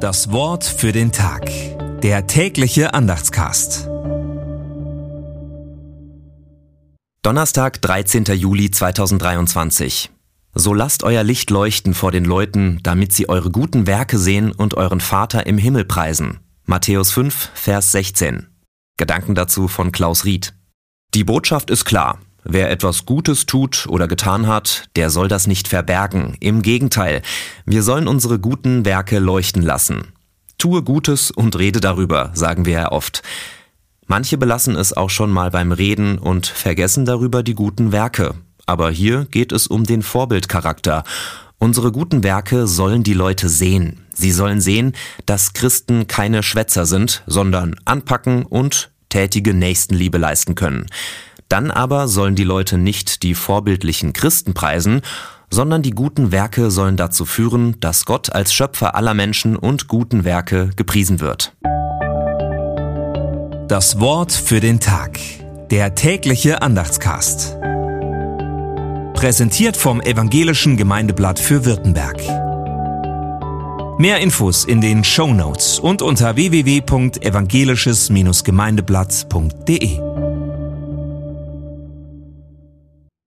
Das Wort für den Tag. Der tägliche Andachtscast. Donnerstag, 13. Juli 2023. So lasst euer Licht leuchten vor den Leuten, damit sie eure guten Werke sehen und euren Vater im Himmel preisen. Matthäus 5, Vers 16. Gedanken dazu von Klaus Ried. Die Botschaft ist klar. Wer etwas Gutes tut oder getan hat, der soll das nicht verbergen. Im Gegenteil, wir sollen unsere guten Werke leuchten lassen. Tue Gutes und rede darüber, sagen wir ja oft. Manche belassen es auch schon mal beim Reden und vergessen darüber die guten Werke. Aber hier geht es um den Vorbildcharakter. Unsere guten Werke sollen die Leute sehen. Sie sollen sehen, dass Christen keine Schwätzer sind, sondern anpacken und tätige Nächstenliebe leisten können. Dann aber sollen die Leute nicht die vorbildlichen Christen preisen, sondern die guten Werke sollen dazu führen, dass Gott als Schöpfer aller Menschen und guten Werke gepriesen wird. Das Wort für den Tag. Der tägliche Andachtscast. Präsentiert vom Evangelischen Gemeindeblatt für Württemberg. Mehr Infos in den Show Notes und unter www.evangelisches-gemeindeblatt.de.